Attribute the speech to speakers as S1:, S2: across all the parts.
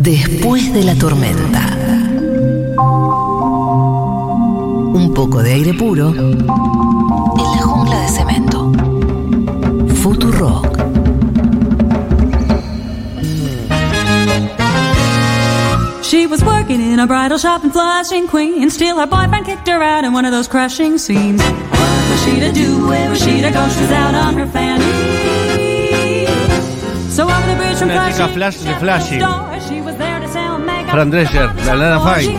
S1: Después de la tormenta. Un poco de aire puro en la jungla de cemento. Futurock.
S2: She was working in a bridal shop in Flushing, Queens. Still, her boyfriend kicked her out in one of those crushing scenes. What was she to do? Where was she to go? She was out on her fanny. So over the bridge from Flushing,
S3: flash de Fran Drescher, la Lana Fine.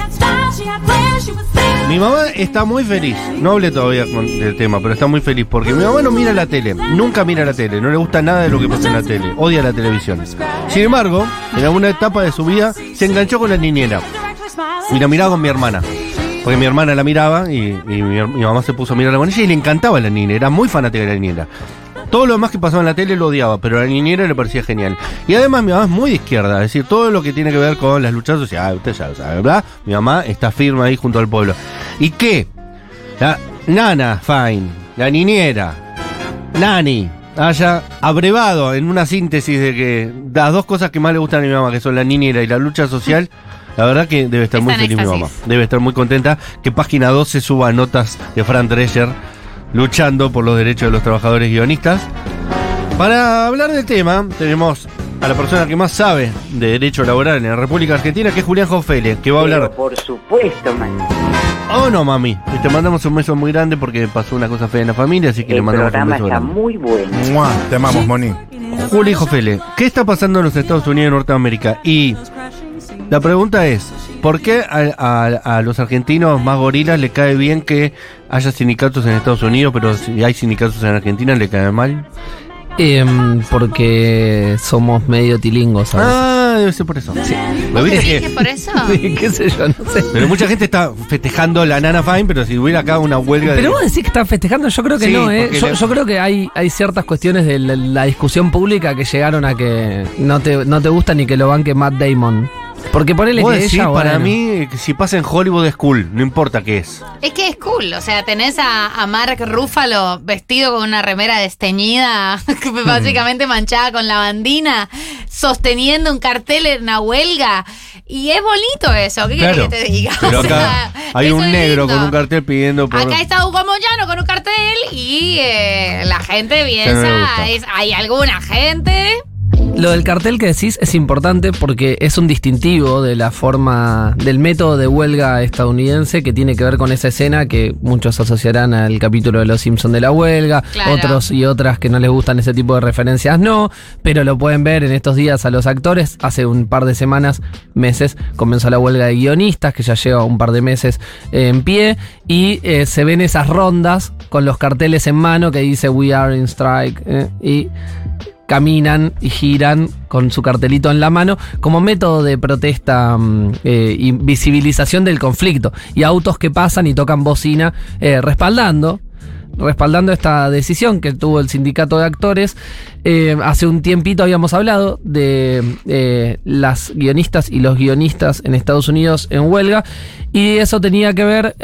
S3: Mi mamá está muy feliz. No hablé todavía con- del tema, pero está muy feliz porque mi mamá no mira la tele. Nunca mira la tele. No le gusta nada de lo que pasa en la tele. Odia la televisión. Sin embargo, en alguna etapa de su vida se enganchó con la niñera. Y la miraba con mi hermana. Porque mi hermana la miraba y, y mi, mi mamá se puso a mirarla con ella y le encantaba la niñera. Era muy fanática de la niñera. Todo lo demás que pasaba en la tele lo odiaba, pero a la niñera le parecía genial. Y además mi mamá es muy de izquierda, es decir, todo lo que tiene que ver con las luchas sociales, usted ya lo sabe, ¿verdad? Mi mamá está firme ahí junto al pueblo. ¿Y qué? La nana, fine, la niñera, nani, haya abrevado en una síntesis de que las dos cosas que más le gustan a mi mamá, que son la niñera y la lucha social, la verdad que debe estar muy
S4: Está
S3: feliz mi mamá. Debe estar muy contenta que página 12 suba notas de Fran Drescher luchando por los derechos de los trabajadores guionistas. Para hablar del tema, tenemos a la persona que más sabe de derecho laboral en la República Argentina, que es Julián Jofele, que va a hablar.
S5: Pero por supuesto, man.
S3: Oh, no, mami. Y te mandamos un beso muy grande porque pasó una cosa fea en la familia, así que le
S5: El
S3: mandamos un
S5: programa
S3: beso
S5: está
S3: grande.
S5: muy bueno.
S6: Mua, Te amamos, Moni.
S3: Juli Jofele, ¿qué está pasando en los Estados Unidos de Norteamérica? Y la pregunta es, ¿por qué a, a- a los argentinos más gorilas le cae bien que haya sindicatos en Estados Unidos, pero si hay sindicatos en Argentina le cae mal?
S7: Em, porque somos medio tilingos, ¿sabes?
S3: Ah, debe ser por eso. Sí. ¿Lo
S4: ¿Vos
S3: viste
S4: decís
S3: que-
S4: que por eso?
S7: Sí, qué sé yo, no sé.
S3: Pero mucha gente está festejando la Nana Fine, pero si hubiera acá una huelga
S7: Pero
S3: de...
S7: vos decís que están festejando, yo creo que
S3: Sí,
S7: no, ¿eh? Yo,
S3: le-
S7: yo creo que hay, hay ciertas cuestiones de la, la discusión pública que llegaron a que no te, no te gusta ni que lo banque Matt Damon. Porque ponele que
S3: decís,
S7: ella,
S3: para
S7: bueno.
S3: mí, si pasa en Hollywood es cool, no importa qué es.
S4: Es que es cool, o sea, tenés a, a Mark Ruffalo vestido con una remera desteñida, que básicamente manchada con lavandina, sosteniendo un cartel en una huelga. Y es bonito eso, ¿qué quieres que te diga?
S3: Pero
S4: O sea,
S3: acá hay un negro con un cartel pidiendo por...
S4: Acá está Hugo Moyano con un cartel y eh, la gente piensa, es- hay alguna gente
S7: Lo del cartel que decís es importante porque es un distintivo de la forma, del método de huelga estadounidense que tiene que ver con esa escena que muchos asociarán al capítulo de Los Simpsons de la huelga,
S4: Claro.
S7: otros y otras que no les gustan ese tipo de referencias no, pero lo pueden ver en estos días a los actores. Hace un par de semanas, meses, comenzó la huelga de guionistas que ya lleva un par de meses eh, en pie y eh, se ven esas rondas con los carteles en mano que dice We are in strike eh, y caminan y giran con su cartelito en la mano como método de protesta mm, eh, y visibilización del conflicto. Y autos que pasan y tocan bocina eh, respaldando. Respaldando esta decisión que tuvo el sindicato de actores, Eh, hace un tiempito habíamos hablado de eh, las guionistas y los guionistas en Estados Unidos en huelga, y eso tenía que ver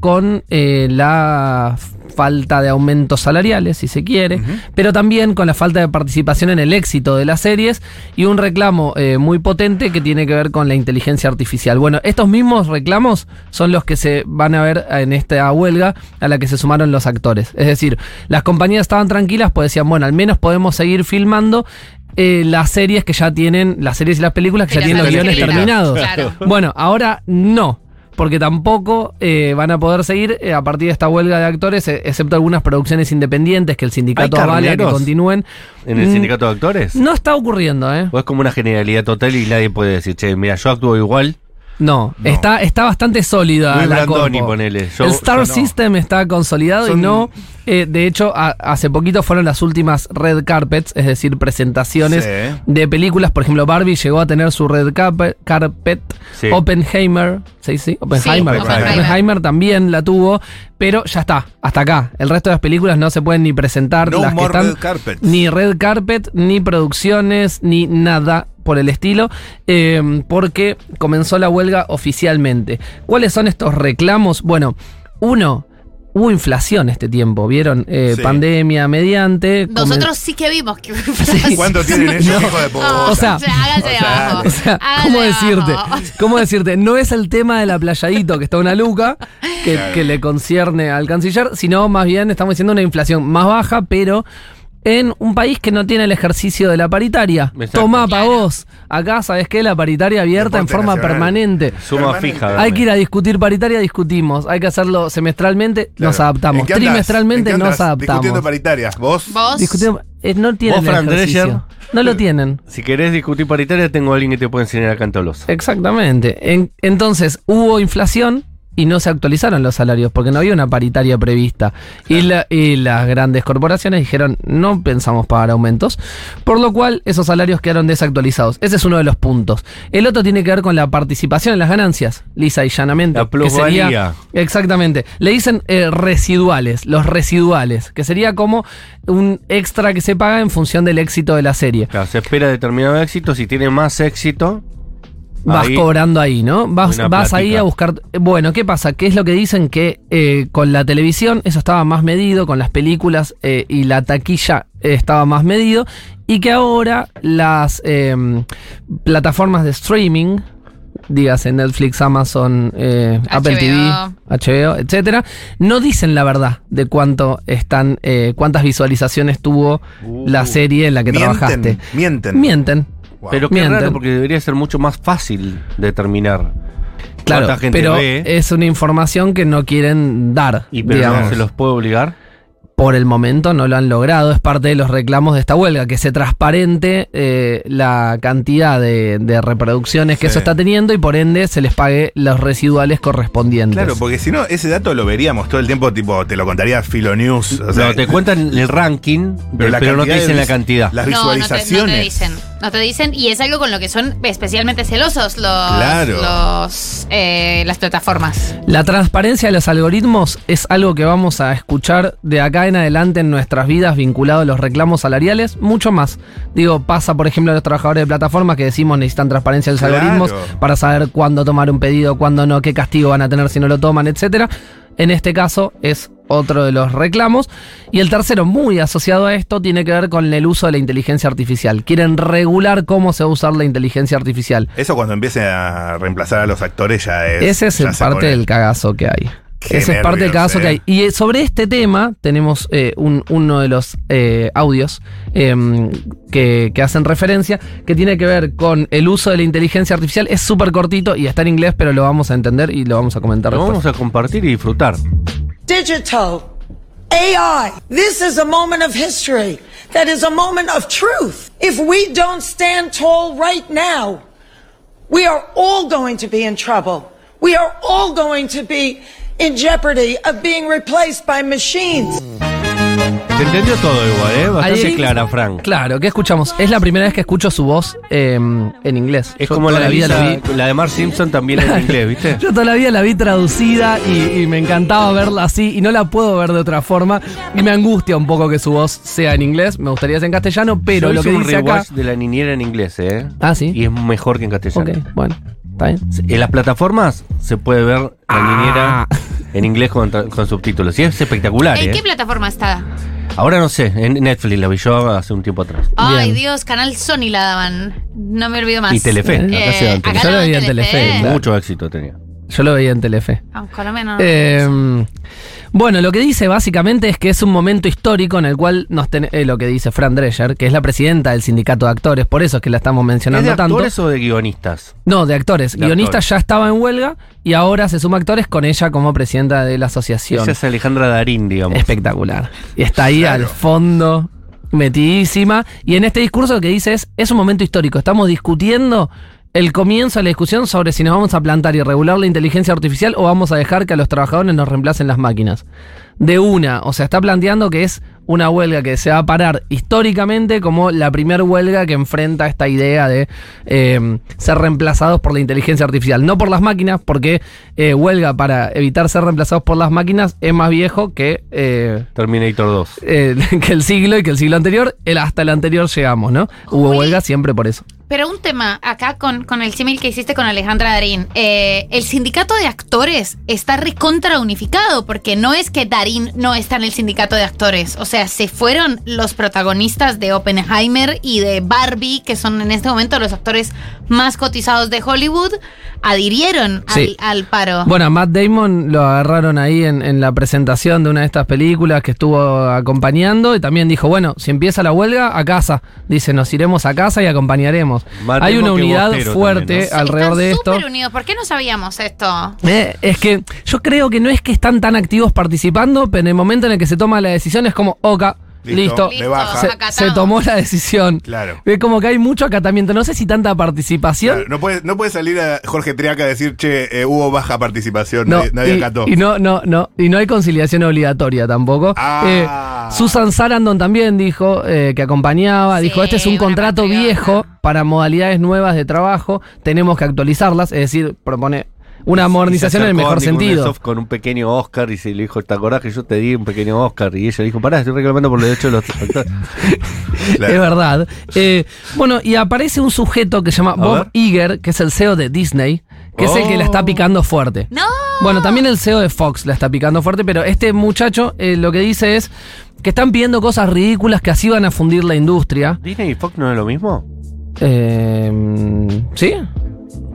S7: con la falta de aumentos salariales, si se quiere, pero también con la falta de participación en el éxito de las series y un reclamo eh, muy potente que tiene que ver con la inteligencia artificial. Bueno, estos mismos reclamos son los que se van a ver en esta huelga a la que se sumaron los actores. Es decir, las compañías estaban tranquilas, pues decían, bueno, al menos podemos seguir filmando. eh, las series que ya tienen, las series y las películas que ya
S4: ya
S7: tienen los guiones terminados.
S4: claro.
S7: Bueno, ahora no. Porque tampoco eh, van a poder seguir eh, a partir de esta huelga de actores, eh, excepto algunas producciones independientes que el sindicato
S3: ¿Hay
S7: avala que continúen.
S3: ¿En el
S7: Mm,
S3: sindicato de actores?
S7: No está ocurriendo, ¿eh?
S3: ¿O es como una generalidad total y nadie puede decir, che, mira, yo actúo igual?
S7: No,
S6: No.
S7: Está, está bastante sólida
S3: Luis
S7: la
S3: Brandoni,
S7: corpo.
S3: ponele. Yo-
S7: el Star
S6: yo no.
S7: System está consolidado y no. Eh, de hecho, a- hace poquito fueron las últimas red carpets, es decir, presentaciones
S6: Sí.
S7: de películas. Por ejemplo, Barbie llegó a tener su red carpe- carpet.
S3: Sí.
S7: Oppenheimer, ¿sí? sí? Oppenheimer.
S4: Sí, Oppenheimer.
S7: Oppenheimer también la tuvo, pero ya está, hasta acá. El resto de las películas no se pueden ni presentar.
S6: No
S7: las que
S6: more
S7: están,
S6: red carpets.
S7: Ni red carpet, ni producciones, ni nada por el estilo, eh, porque comenzó la huelga oficialmente. ¿Cuáles son estos reclamos? Bueno, uno, hubo inflación este tiempo, ¿vieron? Eh,
S5: Sí.
S7: Pandemia mediante. comen-
S4: Nosotros sí que vimos que
S5: ¿Cuánto tienen esos hijos de puta?
S7: O sea,
S4: de
S5: o sea,
S4: abajo.
S7: O sea, ¿cómo
S4: de
S7: decirte?
S4: abajo.
S7: ¿Cómo decirte? No es el tema de la playadito que está una luca, que,
S5: Claro.
S7: que le concierne al canciller, sino más bien estamos diciendo una inflación más baja, pero en un país que no tiene el ejercicio de la paritaria.
S3: Exacto.
S7: Toma para vos. Acá, ¿sabes qué? La paritaria abierta en forma
S5: nacional.
S7: permanente.
S3: Suma
S5: Permanente.
S3: fija.
S7: Hay que ir a discutir paritaria, discutimos. Hay que hacerlo semestralmente,
S5: Claro.
S7: nos adaptamos. Trimestralmente
S5: ¿En qué
S7: nos
S5: andás? Discutiendo
S7: adaptamos.
S5: paritarias. ¿Vos?
S4: Vos.
S7: Eh, no tienen
S3: Vos,
S7: el ejercicio.
S3: Drescher.
S7: No lo tienen.
S3: Si querés discutir paritaria, tengo a alguien que te puede enseñar a cantolos.
S7: Exactamente. En- entonces, hubo inflación y no se actualizaron los salarios porque no había una paritaria prevista. Y, la- y las grandes corporaciones dijeron, no pensamos pagar aumentos, por lo cual esos salarios quedaron desactualizados. Ese es uno de los puntos. El otro tiene que ver con la participación en las ganancias, lisa y llanamente.
S3: La
S7: que sería-
S3: plusvalía.
S7: exactamente. Le dicen eh, residuales, los residuales, que sería como un extra que se paga en función del éxito de la serie.
S3: Claro, se espera determinado éxito. Si tiene más éxito,
S7: Vas
S3: ahí-
S7: cobrando ahí, ¿no? Vas, vas ahí a buscar. Bueno, ¿qué pasa? ¿Qué es lo que dicen? Que eh, con la televisión eso estaba más medido, con las películas eh, y la taquilla eh, estaba más medido, y que ahora las eh, plataformas de streaming, dígase Netflix, Amazon, eh, Apple TV,
S4: HBO.
S7: Etcétera, no dicen la verdad de cuánto están, eh, cuántas visualizaciones tuvo la serie en la que
S5: Uh. Mienten,
S7: trabajaste.
S5: Mienten.
S7: Mienten.
S5: Wow.
S3: Pero qué
S7: Mienten.
S3: raro porque debería ser mucho más fácil determinar
S7: Claro,
S3: cuánta gente
S7: pero
S3: ve
S7: es una información que no quieren dar.
S3: y pero
S7: digamos.
S3: no se los puede obligar.
S7: Por el momento no lo han logrado, es parte de los reclamos de esta huelga, que se transparente eh, la cantidad de, de reproducciones que
S5: Sí.
S7: eso está teniendo y por ende se les pague los residuales correspondientes.
S5: Claro, porque si no, ese dato lo veríamos todo el tiempo, tipo, te lo contaría Filonews. O sea,
S3: no, te cuentan el ranking, pero,
S5: la
S3: no te
S5: de
S3: dicen la cantidad.
S5: Las
S4: No, no te,
S5: visualizaciones.
S4: no te dicen. No te dicen. Y es algo con lo que son especialmente celosos los,
S5: Claro.
S4: los, eh, las plataformas.
S7: La transparencia de los algoritmos es algo que vamos a escuchar de acá en adelante en nuestras vidas vinculado a los reclamos salariales, mucho más. Digo, pasa por ejemplo a los trabajadores de plataformas que decimos necesitan transparencia de los
S5: Claro.
S7: algoritmos para saber cuándo tomar un pedido, cuándo no, qué castigo van a tener si no lo toman, etcétera. En este caso es otro de los reclamos. Y el tercero, muy asociado a esto, tiene que ver con el uso de la inteligencia artificial. Quieren regular cómo se va a usar la inteligencia artificial.
S5: Eso cuando empiece a reemplazar a los actores ya es.
S7: Ese es el parte
S5: pone-
S7: del cagazo que hay.
S5: Qué
S7: Ese es parte del
S5: nervios,
S7: cagazo
S5: eh.
S7: que hay. Y eh, sobre este tema tenemos eh, un- uno de los eh, audios em, que, que hacen referencia, que tiene que ver con el uso de la inteligencia artificial. Es súper cortito y está en inglés, pero lo vamos a entender y lo vamos a comentar
S3: Lo
S7: después.
S3: vamos a compartir y disfrutar.
S6: digital, AI. This is a moment of history. That is a moment of truth. If we don't stand tall right now, we are all going to be in trouble. We are all going to be in jeopardy of being replaced by machines.
S3: Se entendió todo igual, ¿eh? Bastante
S7: Ahí-
S3: clara, Frank.
S7: Claro, ¿qué escuchamos? Es la primera vez que escucho su voz em, en inglés.
S3: Es
S7: Yo
S3: como la,
S7: vida la
S3: Lisa-
S7: vi.
S3: la de Mark Simpson también en inglés, ¿viste?
S7: Yo toda la vida la vi traducida y, y me encantaba verla así y no la puedo ver de otra forma. Y me angustia un poco que su voz sea en inglés. Me gustaría ser en castellano, pero
S3: Yo
S7: lo
S3: hice
S7: que
S3: un
S7: dice acá.
S3: rewatch de la niñera en inglés, ¿eh?
S7: Ah, sí.
S3: Y es mejor que en castellano.
S7: Ok, bueno, está bien.
S3: En las plataformas se puede ver la
S7: Ah.
S3: niñera en inglés con, subtítulos. Y es espectacular,
S4: ¿En
S3: ¿eh?
S4: qué plataforma está?
S3: Ahora no sé, en Netflix la vi yo hace un tiempo atrás.
S4: Ay,
S7: Bien.
S4: Dios, Canal Sony la daban. No me olvido más.
S3: Y Telefe,
S4: Eh, acá
S7: Yo
S4: la
S7: lo veía en Telefe.
S3: Mucho éxito tenía.
S7: Yo lo veía en Telefe.
S4: Ah, en Colombia no.
S7: Eh, bueno, lo que dice básicamente es que es un momento histórico en el cual nos ten- eh, lo que dice Fran Drescher, que es la presidenta del sindicato de actores, por eso es que la estamos
S3: ¿Es
S7: mencionando
S3: de
S7: tanto.
S3: actores o de guionistas?
S7: No, de actores.
S3: De
S7: Guionista
S3: actores.
S7: ya estaba en huelga y ahora se suma actores con ella como presidenta de la asociación.
S3: Esa es Alejandra Darín, digamos.
S7: Espectacular. Y está ahí
S5: Claro.
S7: al fondo, metidísima. Y en este discurso lo que dice es, es un momento histórico. Estamos discutiendo el comienzo de la discusión sobre si nos vamos a plantar y regular la inteligencia artificial o vamos a dejar que a los trabajadores nos reemplacen las máquinas. De una, o sea, está planteando que es una huelga que se va a parar históricamente como la primera huelga que enfrenta esta idea de eh, ser reemplazados por la inteligencia artificial. No por las máquinas, porque eh, huelga para evitar ser reemplazados por las máquinas es más viejo que, eh,
S3: Terminator 2.
S7: eh, que el siglo y que el siglo anterior. El, hasta el anterior llegamos, ¿no? Hubo huelga siempre por eso.
S4: Pero un tema acá con, con el símil que hiciste con Alejandra Darín. Eh, el sindicato de actores está recontra unificado porque no es que Darín no está en el sindicato de actores. O sea, se fueron los protagonistas de Oppenheimer y de Barbie, que son en este momento los actores más cotizados de Hollywood, adhirieron
S7: Sí.
S4: al, al paro.
S7: Bueno, a Matt Damon lo agarraron ahí en, en la presentación de una de estas películas que estuvo acompañando y también dijo, bueno, si empieza la huelga, a casa. Dice, nos iremos a casa y acompañaremos. Hay una unidad fuerte
S3: también,
S7: alrededor de
S4: están
S7: esto.
S4: súper unidos. ¿Por qué no sabíamos esto?
S7: Eh, es que yo creo que no es que están tan activos participando, pero en el momento en el que se toma la decisión es como, oca, listo,
S5: Listo, de baja.
S7: se, tomó la decisión.
S5: Claro.
S7: Es como que hay mucho acatamiento. No sé si tanta participación.
S5: Claro, no, puede, no puede salir a Jorge Triaca a decir, che, eh, hubo baja participación,
S7: No,
S5: nadie, nadie
S7: y,
S5: acató.
S7: y no, no, no, y no hay conciliación obligatoria tampoco.
S5: Ah.
S7: Eh, Susan Sarandon también dijo eh, que acompañaba,
S4: Sí,
S7: dijo, este es un contrato
S4: patriota.
S7: viejo para modalidades nuevas de trabajo, tenemos que actualizarlas, es decir, propone una modernización en el mejor sentido.
S3: Con un pequeño Oscar y se le dijo, ¿te acordás que yo te di un pequeño Oscar? Y ella dijo, pará, estoy reclamando por los derechos de los actores.
S5: Claro.
S7: Es verdad. Eh, bueno, y aparece un sujeto que se llama Bob
S3: ver.
S7: Iger, que es el CEO de Disney, que es el que la
S3: Oh.
S7: está picando fuerte.
S4: ¡No!
S7: Bueno, también el CEO de Fox la está picando fuerte, pero este muchacho eh, lo que dice es que están pidiendo cosas ridículas que así van a fundir la industria.
S3: ¿Disney y Fox no es lo mismo?
S7: Eh, ¿Sí?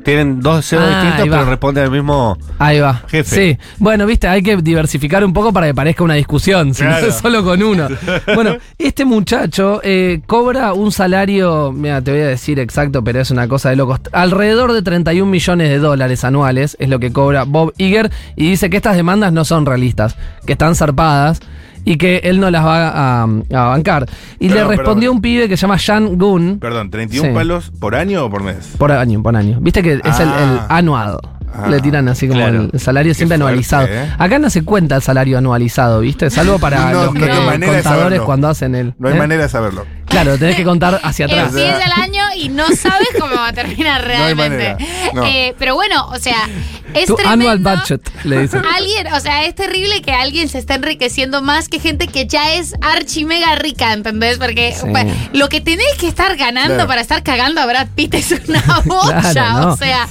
S3: Tienen dos CEOs
S7: Ah,
S3: distintos, pero responden al mismo.
S7: Ahí va.
S3: Jefe.
S7: Sí. Bueno, viste, hay que diversificar un poco para que parezca una discusión, si no es solo con uno. bueno, este muchacho eh, cobra un salario, mira, te voy a decir exacto, pero es una cosa de locos. Alrededor de 31 millones de dólares anuales es lo que cobra Bob Iger y dice que estas demandas no son realistas, que están zarpadas. Y que él no las va a, a bancar. Y
S5: Perdón,
S7: le respondió
S5: perdón.
S7: un pibe que se llama Jan Gunn.
S5: Perdón, ¿31
S7: Sí.
S5: palos por año o por mes?
S7: Por año, por año. Viste que es el, el
S5: Ah.
S7: anuado.
S5: Ah,
S7: Le tiran así como
S3: claro.
S7: el salario siempre
S5: fuerte,
S7: anualizado.
S5: ¿eh?
S7: Acá no se cuenta el salario anualizado, ¿viste? Salvo para
S5: No,
S7: los
S5: no
S7: que- contadores cuando hacen el.
S5: No hay
S7: ¿eh?
S5: manera de saberlo.
S7: Claro, tenés que contar hacia atrás.
S4: Empieza el año y no sabes cómo va a terminar
S5: No hay
S4: realmente.
S5: no.
S4: Eh, pero bueno, o sea, es
S7: Tu
S4: tremendo.
S7: annual budget, le dicen.
S4: Alguien, o sea, es terrible que alguien se esté enriqueciendo más que gente que ya es archi mega rica, ¿entendés? Porque
S7: Sí.
S4: lo que tenés que estar ganando
S5: Claro.
S4: para estar cagando a Brad Pitt es una bocha,
S7: Claro, no.
S4: o sea,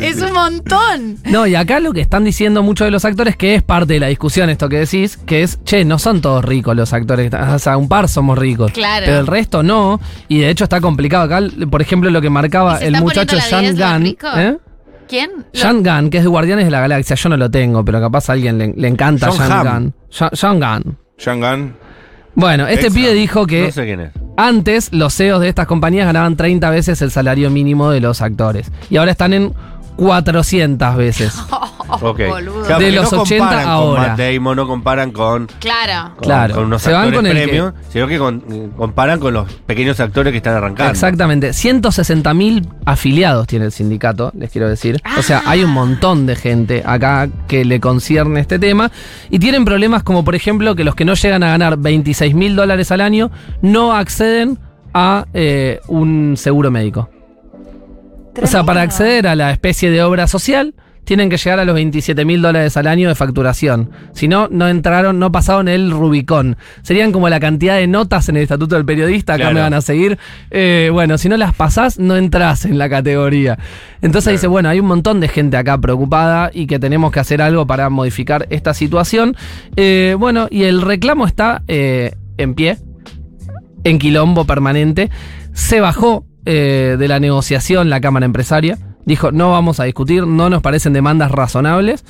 S4: es un montón.
S7: No, y acá lo que están diciendo muchos de los actores, que es parte de la discusión esto que decís, que es, che, no son todos ricos los actores, o sea, un par somos ricos.
S4: Claro.
S7: Pero el resto no, y de hecho está complicado. Acá, por ejemplo, lo que
S4: ¿Y
S7: marcaba el muchacho Sean
S4: 10 de los
S7: Gunn. ¿eh?
S4: ¿Quién? Lo-
S7: Sean Gunn, que es de Guardianes de la Galaxia, yo no lo tengo, pero capaz a alguien le, le encanta Sean. Gunn. Sean- Sean Gunn. Bueno, este pibe dijo que
S3: No sé quién es.
S7: antes los CEOs de estas compañías ganaban 30 veces el salario mínimo de los actores. Y ahora están en 400 veces.
S3: Ok.
S4: boludo.
S3: Claro,
S7: De los
S3: no
S7: 80
S3: comparan
S7: ahora.
S3: con Matt Damon, no comparan con,
S4: Claro.
S3: con,
S7: Claro.
S3: con unos
S7: Se van con el que-
S3: sino que con- comparan con los pequeños actores que están arrancando.
S7: Exactamente. 160.000 afiliados tiene el sindicato, les quiero decir. O sea, hay un montón de gente acá que le concierne este tema. Y tienen problemas como, por ejemplo, que los que no llegan a ganar 26 mil dólares al año no acceden a eh, un seguro médico. O sea, para acceder a la especie de obra social, tienen que llegar a los 27 mil dólares al año de facturación. Si no, no entraron, no pasaron el Rubicón. Serían como la cantidad de notas en el estatuto del periodista, acá
S3: Claro.
S7: me van a seguir. Eh, bueno, si no las pasás, no entras en la categoría. Entonces dice, bueno, hay un montón de gente acá preocupada y que tenemos que hacer algo para modificar esta situación. Eh, bueno, y el reclamo está eh, en pie, en quilombo permanente. Se bajó eh, de la negociación la Cámara Empresaria. Dijo, no vamos a discutir, no nos parecen demandas razonables.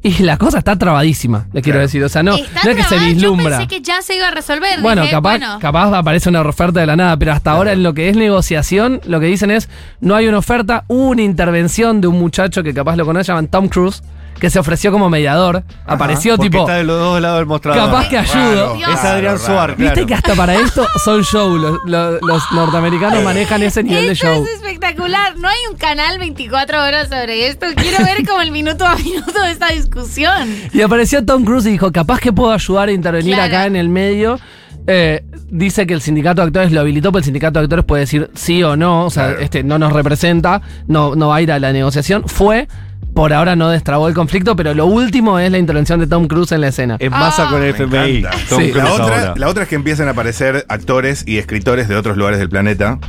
S7: Y la cosa está trabadísima, les quiero
S5: Claro.
S7: decir. O sea, no,
S4: Está
S7: no es que se vislumbra.
S4: Yo pensé que ya se iba a resolver.
S7: Bueno,
S4: Dije,
S7: capaz,
S4: bueno,
S7: capaz aparece una oferta de la nada, pero hasta ahora en lo que es negociación, lo que dicen es, no hay una oferta, hubo una intervención de un muchacho que capaz lo conoce, llaman Tom Cruise, que se ofreció como mediador, apareció tipo,
S3: está de los dos lados del mostrador.
S7: capaz que ayudo.
S5: Raro,
S3: Es Adrián claro.
S7: Viste que hasta para esto son show, los, los- los norteamericanos manejan ese nivel de show.
S4: es espectacular. No hay un canal 24 horas sobre esto. Quiero ver como el minuto a minuto de esta discusión.
S7: Y apareció Tom Cruise y dijo, capaz que puedo ayudar a intervenir
S4: Claro.
S7: acá en el medio. Eh, dice que el sindicato de actores lo habilitó, pero el sindicato de actores puede decir sí o no, o sea,
S5: Claro.
S7: este no nos representa, no, no va a ir a la negociación. Fue, por ahora no destrabó el conflicto, pero lo último es la intervención de Tom Cruise en la escena.
S3: Es masa
S4: Ah.
S3: con el. Tom
S7: Sí.
S3: Cruise
S5: La otra,
S3: ahora.
S5: la otra es que empiezan a aparecer actores y escritores de otros lugares del planeta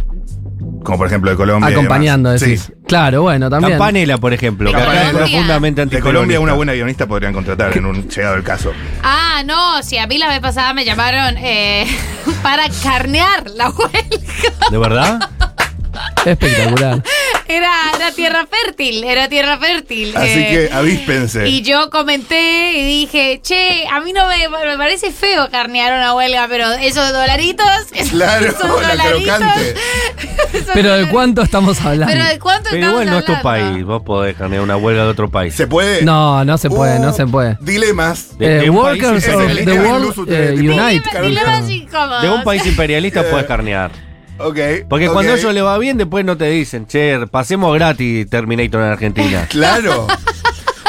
S5: como por ejemplo de Colombia.
S7: Acompañando, decís.
S5: Sí.
S7: Claro, bueno, también.
S3: Campanela, por ejemplo, que acá es
S4: Colombia.
S3: profundamente
S5: De Colombia una buena guionista podrían contratar en un llegado el caso.
S4: Ah, no, si a mí la vez pasada me llamaron eh, para carnear la huelga.
S3: ¿De verdad?
S7: Espectacular.
S4: Era, era tierra fértil, era tierra fértil.
S5: Así
S4: eh,
S5: que avíspense.
S4: Y yo comenté y dije, che, a mí no me, me parece feo carnear una huelga, pero esos dolaritos. esos-
S5: Claro,
S4: esos
S5: la
S4: dolaritos,
S7: Pero ¿de cuánto estamos hablando?
S4: Pero de cuánto
S3: Pero
S4: estamos
S3: igual no es tu
S4: hablando?
S3: país. Vos podés carnear una huelga de otro país.
S5: ¿Se puede?
S7: No, no se puede,
S5: Uh,
S7: no se puede.
S5: Dilemas.
S3: De-
S7: Eh, workers of the World
S5: tipo,
S7: Unite.
S4: Dile- dilemas incómodos.
S3: De un país imperialista puedes carnear.
S5: Ok.
S3: Porque
S5: ok.
S3: cuando a ellos le va bien, después no te dicen, che, pasemos gratis Terminator en Argentina.
S5: Claro.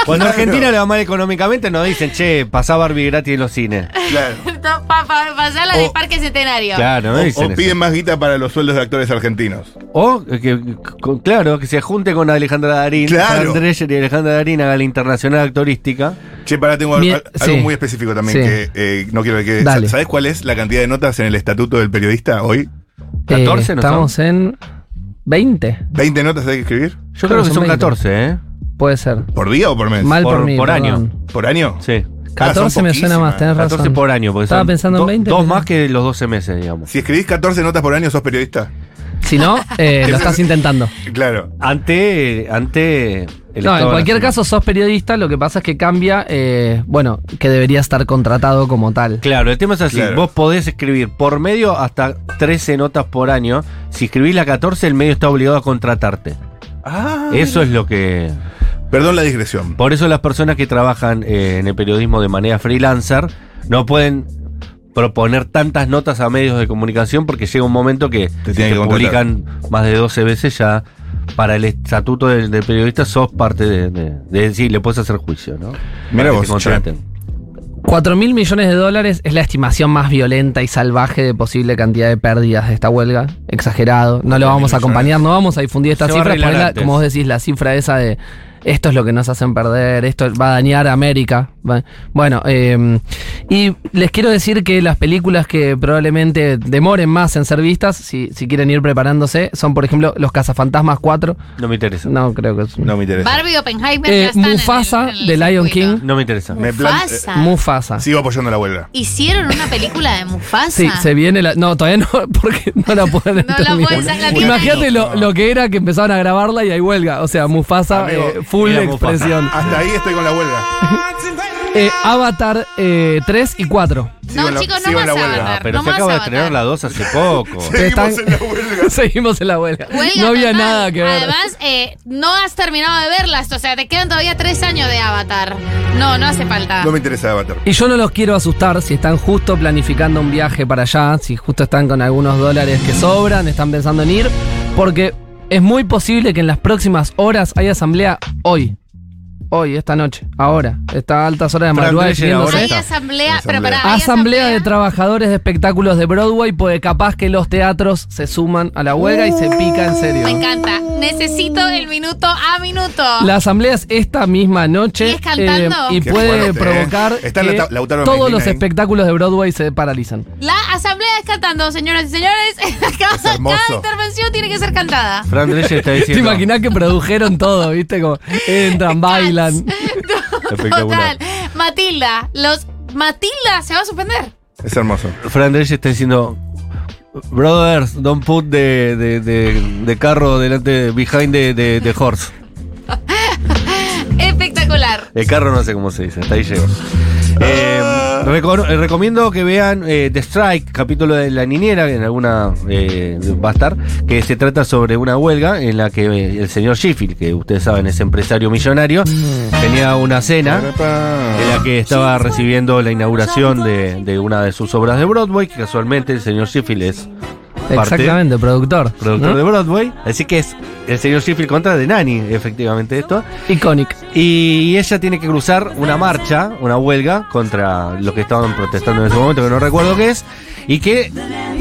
S3: Cuando
S5: Claro.
S3: Argentina le va mal económicamente, nos dicen, che, pasá Barbie gratis en los cines.
S5: Claro.
S4: No, pa, pa- pasala del
S5: O-
S4: Parque Centenario.
S3: Claro, no
S5: O,
S3: dicen
S5: o
S3: eso.
S5: piden más guita para los sueldos de actores argentinos.
S3: O que, que- con- claro, que se junte con Alejandra Darín,
S5: Claro.
S3: Y Alejandra Darín haga la internacional actorística.
S5: Che, pará, tengo algo
S7: sí.
S5: muy específico también
S7: Sí.
S5: que eh, no quiero que.
S7: Dale.
S5: ¿Sabes cuál es la cantidad de notas en el estatuto del periodista hoy?
S3: 14 no
S7: Estamos en 20,
S5: ¿20 notas hay que escribir?
S3: Yo
S7: Creo
S3: creo que son
S7: son
S3: 14, ¿eh?
S7: puede ser.
S5: ¿Por día o por mes?
S7: Mal por,
S3: Por-
S7: mí.
S3: por año.
S5: ¿Por año?
S3: Sí.
S5: Ah, son
S7: 14 me suena más, tenés razón.
S3: 14 por año. Porque
S7: Estaba
S3: son
S7: pensando en
S3: do-
S7: 20,
S3: Dos
S7: pero-
S3: más que los 12 meses, digamos.
S5: Si escribís 14 notas por año, sos periodista.
S7: Si no, eh, lo estás intentando.
S5: Claro.
S3: Ante, ante el
S7: No, en cualquier
S3: Nacional.
S7: caso sos periodista, lo que pasa es que cambia, eh, bueno, que debería estar contratado como tal.
S3: Claro, el tema es así.
S5: Claro.
S3: Vos podés escribir por medio hasta 13 notas por año. Si escribís la 14, el medio está obligado a contratarte.
S5: Ah.
S3: Eso es lo que...
S5: Perdón la digresión.
S3: Por eso las personas que trabajan eh, en el periodismo de manera freelancer no pueden proponer tantas notas a medios de comunicación porque llega un momento que si
S5: tienen
S3: te
S5: que contratar.
S3: publican más de 12 veces ya para el estatuto del, del periodista sos parte de, de, de decir, le puedes hacer juicio, ¿no?
S5: Mira vos,
S3: te contraten.
S7: 4 mil millones de dólares es la estimación más violenta y salvaje de posible cantidad de pérdidas de esta huelga. Exagerado. No lo vamos a acompañar, no vamos a difundir esta
S3: Se va a
S7: cifra.
S3: arreglar
S7: porque la- como vos decís, la cifra esa de esto es lo que nos hacen perder, esto va a dañar a América. Bueno, eh, y les quiero decir que las películas que probablemente demoren más en ser vistas, si, si quieren ir preparándose, son por ejemplo Los Cazafantasmas 4.
S3: No me interesa.
S7: No, creo que es.
S5: No me interesa.
S4: Barbie Oppenheimer
S7: Eh,
S4: ya están en el-
S7: Mufasa,
S4: en el
S7: de Lion
S4: circuito.
S7: King.
S3: No me interesa.
S5: Me plan-
S4: Mufasa.
S7: Mufasa.
S5: Sigo apoyando la huelga.
S4: ¿Hicieron una película de Mufasa?
S7: Sí, se viene la. No, todavía no, porque no la pueden
S4: No la pueden sacar,
S7: Imagínate lo, lo que era que empezaban a grabarla y hay huelga. O sea, Mufasa,
S5: Amigo,
S7: eh, full
S3: Mufasa.
S7: expresión.
S5: Hasta ahí estoy con la huelga.
S7: Eh, Avatar eh, 3 y 4.
S5: Sigo
S4: No,
S5: la-
S4: chicos, no
S5: sigo
S4: más
S5: la huelga.
S4: Avatar.
S3: Ah, pero
S4: no
S3: se
S4: más
S3: acaba de
S4: Avatar.
S3: estrenar la 2 hace poco.
S5: Seguimos
S7: Están-
S5: en la huelga.
S7: Seguimos en la huelga.
S4: Huelga
S7: no había
S4: total.
S7: nada que ver.
S4: Además, eh, no has terminado de verlas, o sea, te quedan todavía tres años de Avatar. No, no hace falta.
S5: No me interesa Avatar.
S7: Y yo no los quiero asustar si están justo planificando un viaje para allá, si justo están con algunos dólares que sobran, están pensando en ir, porque es muy posible que en las próximas horas haya asamblea hoy. Hoy, esta noche, ahora. Está a altas horas de
S3: Fran
S7: madrugada
S3: Drescher ahora
S7: definiéndose.
S4: Hay
S3: está.
S4: asamblea,
S5: Asamblea.
S4: pero pará, ¿hay
S7: Asamblea de trabajadores de espectáculos de Broadway, porque capaz que los teatros se suman a la huelga y se pica en serio.
S4: Me encanta. Necesito el minuto a minuto.
S7: La asamblea es esta misma noche
S4: ¿Y es cantando?
S7: y
S5: Qué
S7: puede
S5: fuerte,
S7: provocar
S5: eh. Está
S7: que
S5: Lauta- Lautaro
S7: todos
S5: Medina
S7: los espectáculos de Broadway se paralizan.
S4: La asamblea es cantando, señoras y señores. Cada,
S5: hermoso.
S4: cada intervención tiene que ser cantada.
S3: Fran Drescher está
S7: ¿Te
S3: diciendo.
S7: imaginas que produjeron todo, viste? Como entran, bailan.
S3: Espectacular.
S4: Total. Matilda, los Matilda se va a suspender.
S5: Es hermoso.
S3: Fran Drescher está diciendo. Brothers, don't put de, de, de, de carro delante, behind the, the- the horse.
S4: Espectacular.
S3: El carro no sé cómo se dice, hasta ahí llego. Eh, eh, recomiendo que vean eh, The Strike, capítulo de La Niñera, en alguna va a estar, que se trata sobre una huelga en la que el señor Sheffield, que ustedes saben es empresario millonario, tenía una cena en la que estaba recibiendo la inauguración de, de una de sus obras de Broadway, que casualmente el señor Sheffield es parte-
S7: Exactamente, productor.
S3: productor
S7: ¿no?
S3: de Broadway. Así que es el señor Sheffield contra de Nani, efectivamente esto.
S7: Iconic.
S3: Y ella tiene que cruzar una marcha, una huelga contra lo que estaban protestando en ese momento, que no recuerdo qué es. Y que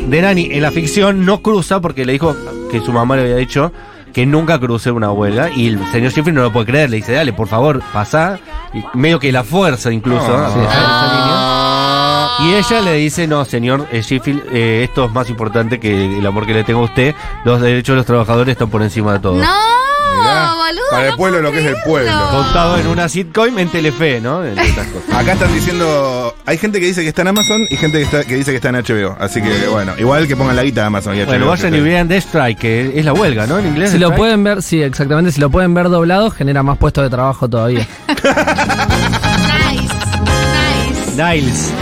S3: Denani en la ficción no cruza porque le dijo que su mamá le había dicho que nunca cruce una huelga. Y el señor Sheffield no lo puede creer, le dice, dale, por favor, pasá. Y medio que la fuerza incluso.
S5: Ah.
S3: a cruzar esa línea. Y ella le dice, no, señor eh, Sheffield, eh, esto es más importante que el amor que le tengo a usted. Los derechos de los trabajadores están por encima de todo.
S4: No,
S5: Mirá,
S4: boludo.
S5: para el
S4: no
S5: pueblo lo que es
S4: creerlo.
S5: pueblo.
S3: Contado en una sitcom en Telefe, ¿no? Otras cosas.
S5: Acá están diciendo. Hay gente que dice que está en Amazon y gente que, está, que dice que está en HBO. Así que bueno, igual que pongan la guita de Amazon y HBO.
S3: Bueno, vayan y vean The Strike, que es la huelga, ¿no? En inglés.
S7: Si
S3: The
S7: lo
S3: Strike.
S7: pueden ver, sí, exactamente. Si lo pueden ver doblado, genera más puestos de trabajo todavía.
S4: Nice, nice.
S3: Niles,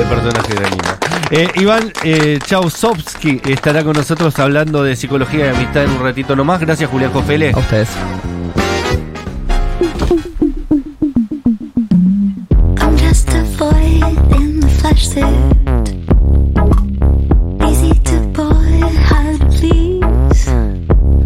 S3: el personaje de anime. Eh, Iván eh, estará con nosotros hablando de psicología y amistad en un ratito nomás. Gracias, Julián Jofele.
S7: A ustedes.